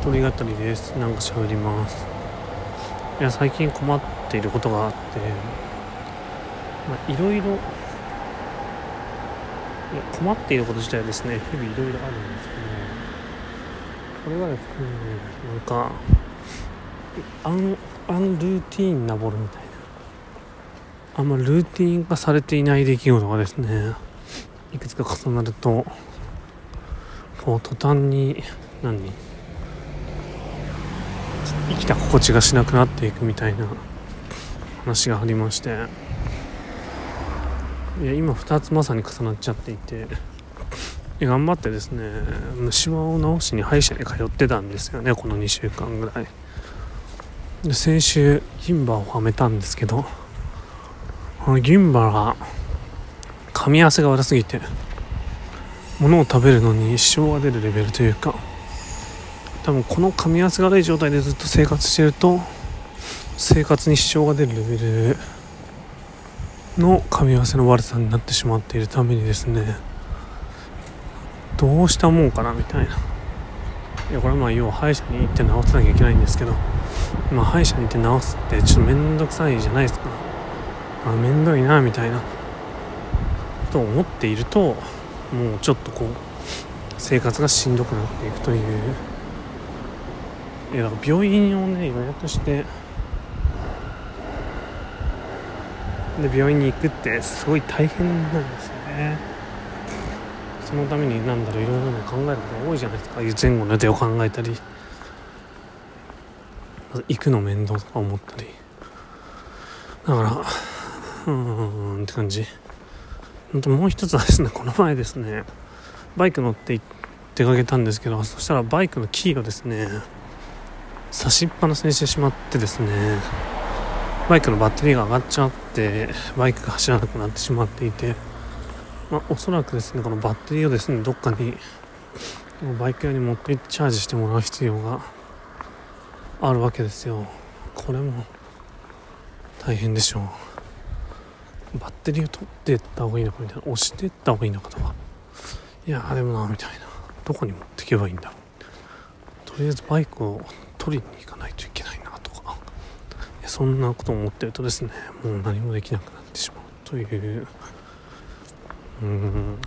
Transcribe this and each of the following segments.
一人語りです。なんか喋ります。いや最近困っていることがあって。まあいろいろ。いや困っていること自体はですね日々いろいろあるんですけどこれはですねなんかアンアンルーティーンなボルみたいな。あんまルーティン化されていない出来事がですねいくつか重なるとこう途端に何？生きた心地がしなくなっていくみたいな話がありまして。いや今2つまさに重なっちゃっていて。頑張ってですね虫歯を治しに歯医者に通ってたんですよねこの2週間ぐらい。で先週銀歯をはめたんですけどあの銀歯が噛み合わせが悪すぎて物を食べるのに支障が出るレベルというか多分この噛み合わせが悪い状態でずっと生活してると生活に支障が出るレベルの噛み合わせの悪さになってしまっているためにですねどうしたもんかなみたいな。いやこれはまあ要は歯医者に行って治さなきゃいけないんですけどまあ歯医者に行って治すってちょっと面倒くさいじゃないですか。あ面倒いなみたいな。と思っているともうちょっとこう生活がしんどくなっていくといういやだから病院をね予約して。で病院に行くってすごい大変なんですよね。そのためになんだろういろいろね考えることが多いじゃないですか。前後の予定を考えたり。行くの面倒とか思ったり。だからうーんって感じ。本当もう一つはですねこの前ですねバイク乗って出かけたんですけどそしたらバイクのキーをですね差しっぱなしにしてしまってですねバイクのバッテリーが上がっちゃってバイクが走らなくなってしまっていて、まあ、おそらくですねこのバッテリーをですねどっかにバイク屋に持ってってチャージしてもらう必要があるわけですよ。これも大変でしょう。バッテリーを取っていった方がいいのかみたいな。押していった方がいいのかとか。いやでもなみたいな。どこに持っていけばいいんだろう。とりあえずバイクを取りに行かないといけないなとか。そんなことを思ってるとですねもう何もできなくなってしまうという。うん。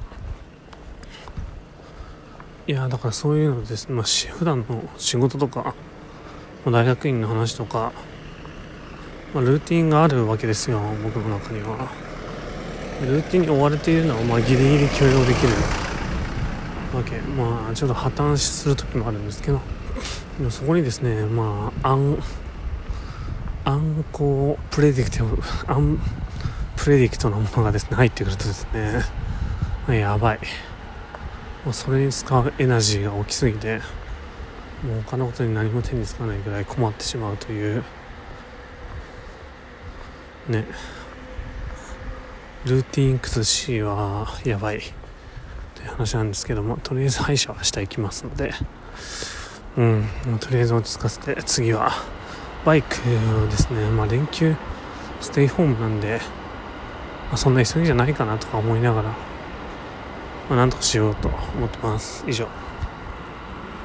いやだからそういうのです。ね、まあ、普段の仕事とか大学院の話とか、まあ、ルーティンがあるわけですよ僕の中には。ルーティンに追われているのはまあギリギリ許容できるわけ。まあちょっと破綻する時もあるんですけど。そこにですねまあアンアンコプレディクティブアンプレディクトなものがですね入ってくるとですね、やばい。それに使うエナジーが大きすぎてもう他のことに何も手につかないぐらい困ってしまうというね。ルーティン崩しはやばい。という話なんですけどもとりあえず歯医者は明日行きますのでうん。とりあえず落ち着かせて。次はバイクですね。まあ連休ステイホームなんで、まあ、そんな急ぎじゃないかなとか思いながら、まあ、なんとかしようと思ってます。以上。